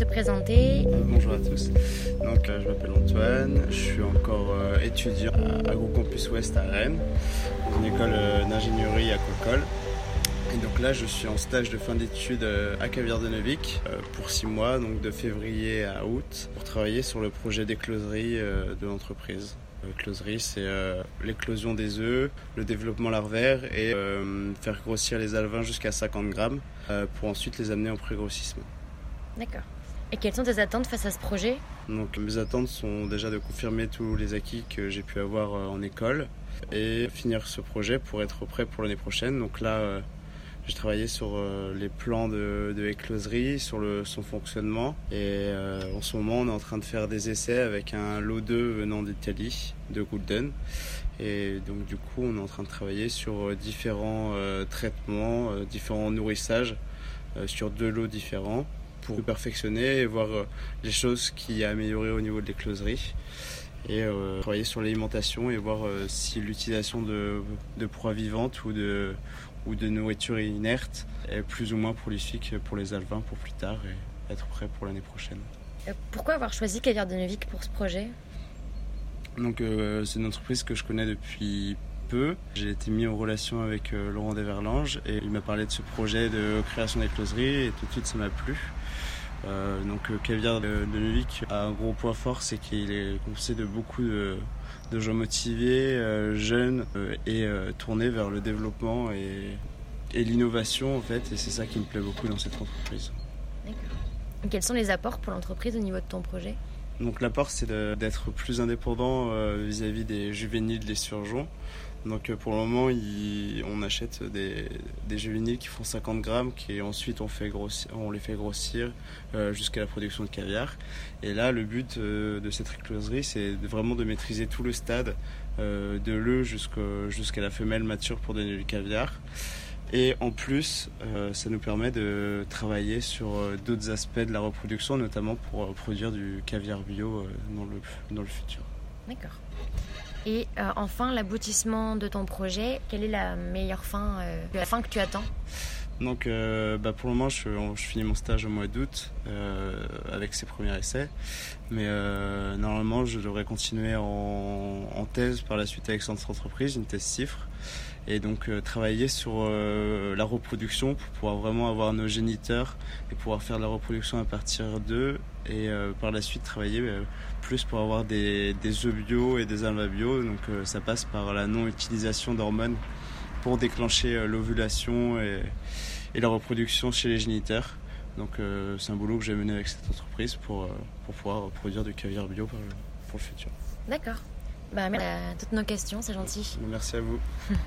présenter. bonjour à tous. Donc, je m'appelle Antoine, je suis encore étudiant à AgroCampus Ouest à Rennes, dans une école d'ingénierie à Cocol. Et donc là, je suis en stage de fin d'études à Caviar de pour six mois, donc de février à août, pour travailler sur le projet d'écloserie de l'entreprise. L'écloserie, c'est euh, l'éclosion des œufs, le développement larvaire et euh, faire grossir les alevins jusqu'à 50 grammes euh, pour ensuite les amener en pré-grossissement. D'accord. Et quelles sont tes attentes face à ce projet? Donc mes attentes sont déjà de confirmer tous les acquis que j'ai pu avoir en école et finir ce projet pour être prêt pour l'année prochaine. Donc là, j'ai travaillé sur euh, les plans de, écloserie, sur son fonctionnement. Et euh, en ce moment, on est en train de faire des essais avec un lot 2 venant d'Italie, de Golden. Et donc, du coup, on est en train de travailler sur euh, différents traitements, différents nourrissages sur deux lots différents pour perfectionner et voir les choses qui a amélioré au niveau de l'écloserie et travailler sur l'alimentation et voir si l'utilisation de, de proies vivantes ou de, ou de nourriture inerte est plus ou moins prolifique pour les alvins pour plus tard et être prêt pour l'année prochaine. Euh, pourquoi avoir choisi Caviar de Neuvik pour ce projet? Donc euh, c'est une entreprise que je connais depuis J'ai été mis en relation avec euh, Laurent Desverlanges et il m'a parlé de ce projet de création d'écloserie et tout de suite ça m'a plu. donc Caviar de, de Neuvik a un gros point fort, c'est qu'il est composé de beaucoup de de gens motivés, euh, jeunes euh, et euh, tournés vers le développement et, l'innovation en fait. Et c'est ça qui me plaît beaucoup dans cette entreprise. D'accord. Quels sont les apports pour l'entreprise au niveau de ton projet? Donc l'apport, c'est d'être plus indépendant vis-à-vis des juvéniles, des surgeons. Donc pour le moment, on achète des, des, juvéniles qui font 50 grammes, qui ensuite on, fait grossir, on les fait grossir euh, jusqu'à la production de caviar. Et là, le but euh, de cette écloserie, c'est vraiment de maîtriser tout le stade euh, de l'œuf jusqu'à la femelle mature pour donner du caviar. Et en plus, ça nous permet de travailler sur d'autres aspects de la reproduction, notamment pour produire du caviar bio dans, le, dans le futur. D'accord. Et euh, enfin, l'aboutissement de ton projet, quelle est la meilleure fin, euh, la fin que tu attends? Donc euh, bah pour le moment je, finis mon stage au mois d'août avec ces premiers essais. Mais normalement je devrais continuer en, thèse par la suite avec cette entreprise, une thèse cifre. Et donc travailler sur la reproduction pour pouvoir vraiment avoir nos géniteurs et pouvoir faire de la reproduction à partir d'eux. Et par la suite travailler plus pour avoir des, œufs bio et des alvins bio. Donc euh, ça passe par la non-utilisation d'hormones pour déclencher euh, l'ovulation et, et, la reproduction chez les géniteurs. Donc euh, c'est un boulot que j'ai mené avec cette entreprise pour, pour pouvoir produire du caviar bio pour, pour le futur. D'accord. Bah, merci à toutes nos questions, c'est gentil. Merci à vous.